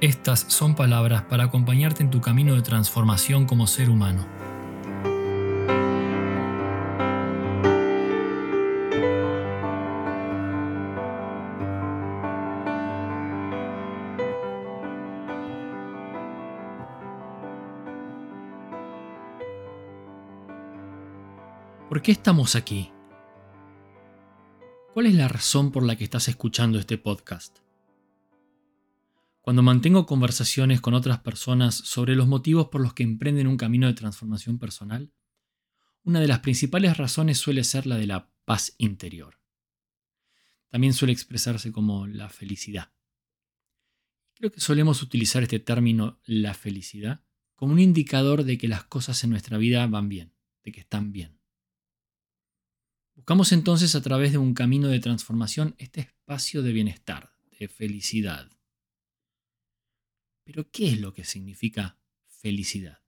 estas son palabras para acompañarte en tu camino de transformación como ser humano. ¿Por qué estamos aquí? ¿Cuál es la razón por la que estás escuchando este podcast? Cuando mantengo conversaciones con otras personas sobre los motivos por los que emprenden un camino de transformación personal, una de las principales razones suele ser la de la paz interior. También suele expresarse como la felicidad. Creo que solemos utilizar este término, la felicidad, como un indicador de que las cosas en nuestra vida van bien, de que están bien. Buscamos entonces a través de un camino de transformación este espacio de bienestar, de felicidad. Pero ¿qué es lo que significa felicidad?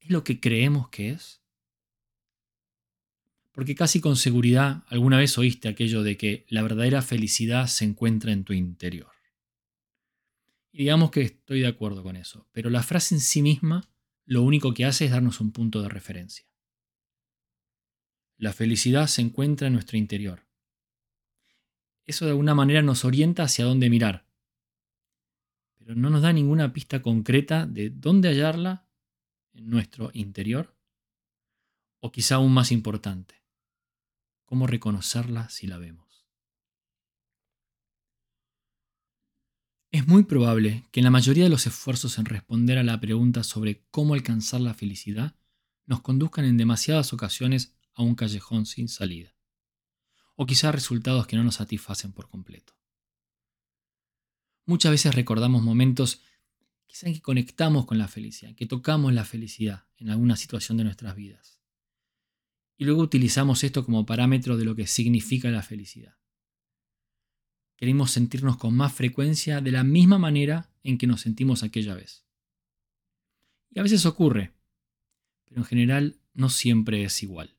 ¿Es lo que creemos que es? Porque casi con seguridad alguna vez oíste aquello de que la verdadera felicidad se encuentra en tu interior. Y digamos que estoy de acuerdo con eso, pero la frase en sí misma lo único que hace es darnos un punto de referencia. La felicidad se encuentra en nuestro interior. Eso de alguna manera nos orienta hacia dónde mirar, pero no nos da ninguna pista concreta de dónde hallarla en nuestro interior, o quizá aún más importante, cómo reconocerla si la vemos. Es muy probable que en la mayoría de los esfuerzos en responder a la pregunta sobre cómo alcanzar la felicidad nos conduzcan en demasiadas ocasiones a un callejón sin salida, o quizá resultados que no nos satisfacen por completo. Muchas veces recordamos momentos quizá en que conectamos con la felicidad, que tocamos la felicidad en alguna situación de nuestras vidas. Y luego utilizamos esto como parámetro de lo que significa la felicidad. Queremos sentirnos con más frecuencia de la misma manera en que nos sentimos aquella vez. Y a veces ocurre, pero en general no siempre es igual.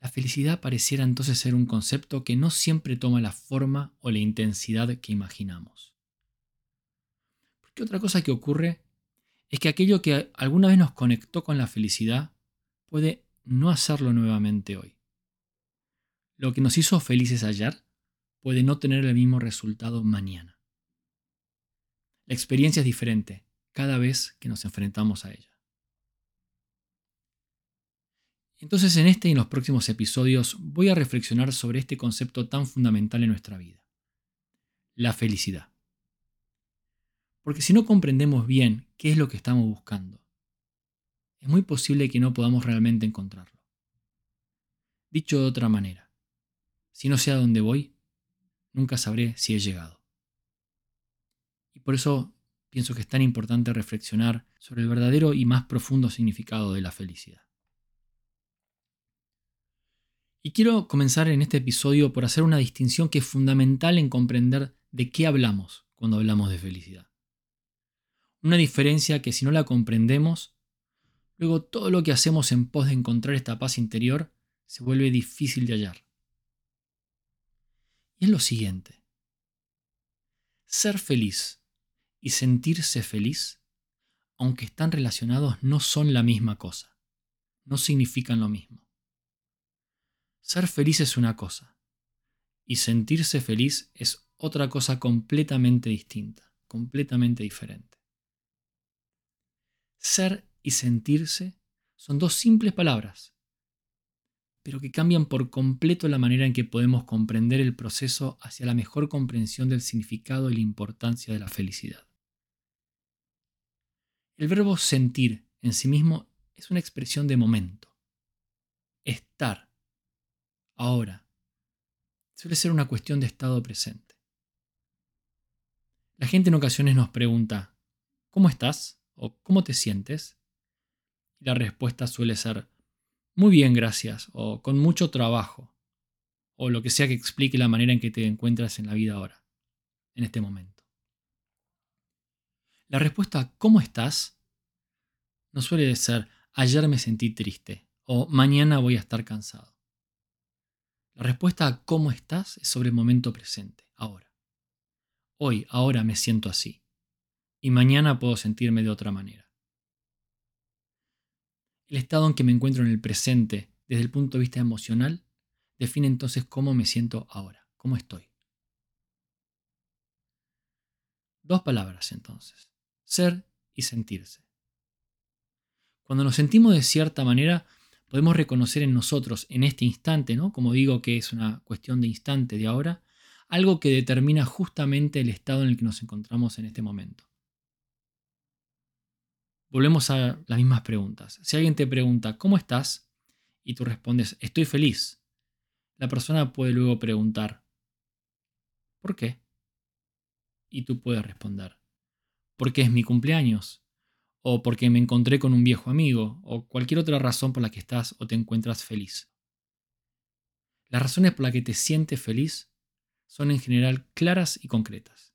La felicidad pareciera entonces ser un concepto que no siempre toma la forma o la intensidad que imaginamos. Porque otra cosa que ocurre es que aquello que alguna vez nos conectó con la felicidad puede no hacerlo nuevamente hoy. Lo que nos hizo felices ayer puede no tener el mismo resultado mañana. La experiencia es diferente cada vez que nos enfrentamos a ella. Entonces en este y en los próximos episodios voy a reflexionar sobre este concepto tan fundamental en nuestra vida, la felicidad. Porque si no comprendemos bien qué es lo que estamos buscando, es muy posible que no podamos realmente encontrarlo. Dicho de otra manera, si no sé a dónde voy, nunca sabré si he llegado. Y por eso pienso que es tan importante reflexionar sobre el verdadero y más profundo significado de la felicidad. Y quiero comenzar en este episodio por hacer una distinción que es fundamental en comprender de qué hablamos cuando hablamos de felicidad. Una diferencia que si no la comprendemos, luego todo lo que hacemos en pos de encontrar esta paz interior se vuelve difícil de hallar. Y es lo siguiente. Ser feliz y sentirse feliz, aunque están relacionados, no son la misma cosa. No significan lo mismo. Ser feliz es una cosa y sentirse feliz es otra cosa completamente distinta, completamente diferente. Ser y sentirse son dos simples palabras, pero que cambian por completo la manera en que podemos comprender el proceso hacia la mejor comprensión del significado y la importancia de la felicidad. El verbo sentir en sí mismo es una expresión de momento. Estar ahora. Suele ser una cuestión de estado presente. La gente en ocasiones nos pregunta, ¿cómo estás? o ¿cómo te sientes? Y la respuesta suele ser muy bien, gracias, o con mucho trabajo, o lo que sea que explique la manera en que te encuentras en la vida ahora, en este momento. La respuesta ¿cómo estás? no suele ser ayer me sentí triste o mañana voy a estar cansado. La respuesta a cómo estás es sobre el momento presente, ahora. Hoy, ahora me siento así. Y mañana puedo sentirme de otra manera. El estado en que me encuentro en el presente, desde el punto de vista emocional, define entonces cómo me siento ahora, cómo estoy. Dos palabras entonces, ser y sentirse. Cuando nos sentimos de cierta manera, podemos reconocer en nosotros, en este instante, ¿no? como digo que es una cuestión de instante de ahora, algo que determina justamente el estado en el que nos encontramos en este momento. Volvemos a las mismas preguntas. Si alguien te pregunta, ¿cómo estás? Y tú respondes, estoy feliz. La persona puede luego preguntar, ¿por qué? Y tú puedes responder, porque es mi cumpleaños, o porque me encontré con un viejo amigo, o cualquier otra razón por la que estás o te encuentras feliz. Las razones por las que te sientes feliz son en general claras y concretas.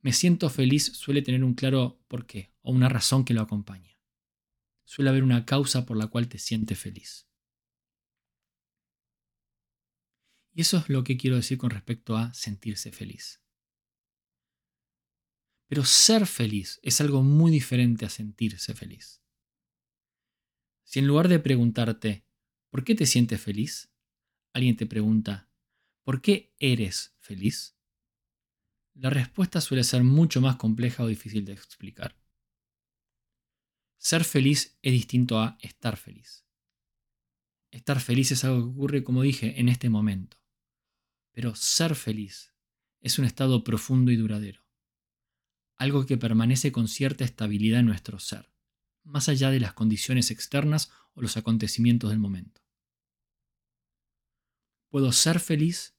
Me siento feliz suele tener un claro porqué o una razón que lo acompaña. Suele haber una causa por la cual te sientes feliz. Y eso es lo que quiero decir con respecto a sentirse feliz. Pero ser feliz es algo muy diferente a sentirse feliz. Si en lugar de preguntarte, ¿por qué te sientes feliz? Alguien te pregunta, ¿por qué eres feliz? La respuesta suele ser mucho más compleja o difícil de explicar. Ser feliz es distinto a estar feliz. Estar feliz es algo que ocurre, como dije, en este momento. Pero ser feliz es un estado profundo y duradero algo que permanece con cierta estabilidad en nuestro ser, más allá de las condiciones externas o los acontecimientos del momento. Puedo ser feliz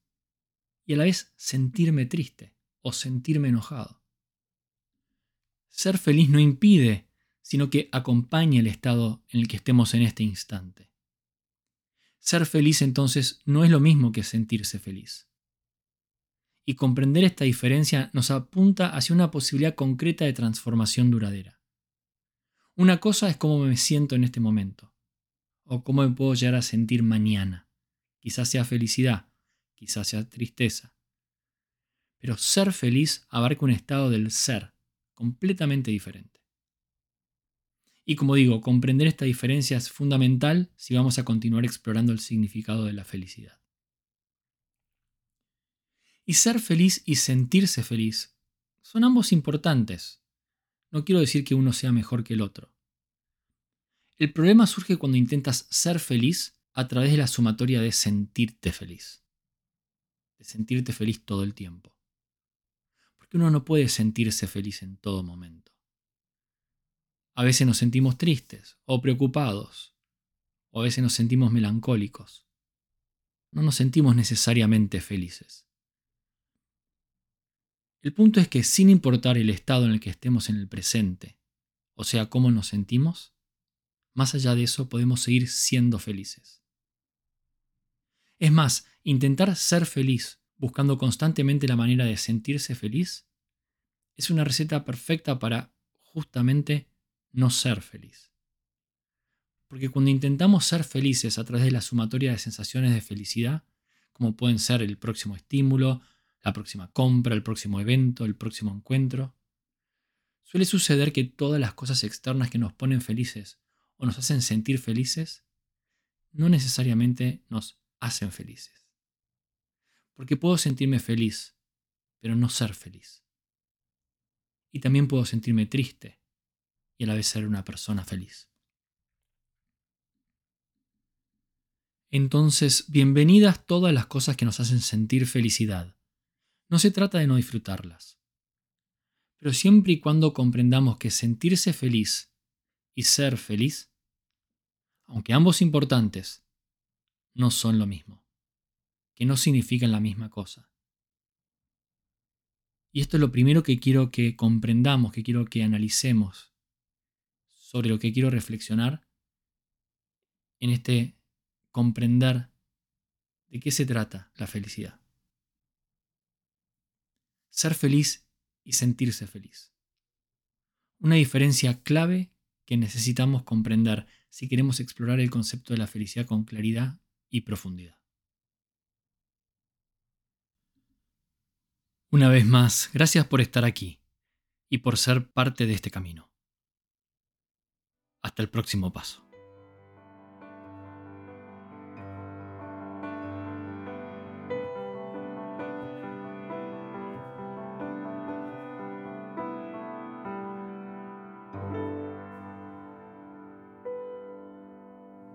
y a la vez sentirme triste o sentirme enojado. Ser feliz no impide, sino que acompaña el estado en el que estemos en este instante. Ser feliz entonces no es lo mismo que sentirse feliz y comprender esta diferencia nos apunta hacia una posibilidad concreta de transformación duradera. Una cosa es cómo me siento en este momento, o cómo me puedo llegar a sentir mañana. Quizás sea felicidad, quizás sea tristeza. Pero ser feliz abarca un estado del ser completamente diferente. Y como digo, comprender esta diferencia es fundamental si vamos a continuar explorando el significado de la felicidad. Y ser feliz y sentirse feliz son ambos importantes. No quiero decir que uno sea mejor que el otro. El problema surge cuando intentas ser feliz a través de la sumatoria de sentirte feliz. De sentirte feliz todo el tiempo. Porque uno no puede sentirse feliz en todo momento. A veces nos sentimos tristes o preocupados, o a veces nos sentimos melancólicos. No nos sentimos necesariamente felices. El punto es que sin importar el estado en el que estemos en el presente, o sea, cómo nos sentimos, más allá de eso podemos seguir siendo felices. Es más, intentar ser feliz buscando constantemente la manera de sentirse feliz es una receta perfecta para justamente no ser feliz. Porque cuando intentamos ser felices a través de la sumatoria de sensaciones de felicidad, como pueden ser el próximo estímulo, la próxima compra, el próximo evento, el próximo encuentro. Suele suceder que todas las cosas externas que nos ponen felices o nos hacen sentir felices, no necesariamente nos hacen felices. Porque puedo sentirme feliz, pero no ser feliz. Y también puedo sentirme triste y a la vez ser una persona feliz. Entonces, bienvenidas todas las cosas que nos hacen sentir felicidad no se trata de no disfrutarlas. Pero siempre y cuando comprendamos que sentirse feliz y ser feliz, aunque ambos importantes, no son lo mismo, que no significan la misma cosa. Y esto es lo primero que quiero que comprendamos, que quiero que analicemos sobre lo que quiero reflexionar en este comprender de qué se trata la felicidad. Ser feliz y sentirse feliz. Una diferencia clave que necesitamos comprender si queremos explorar el concepto de la felicidad con claridad y profundidad. Una vez más, gracias por estar aquí y por ser parte de este camino. Hasta el próximo paso.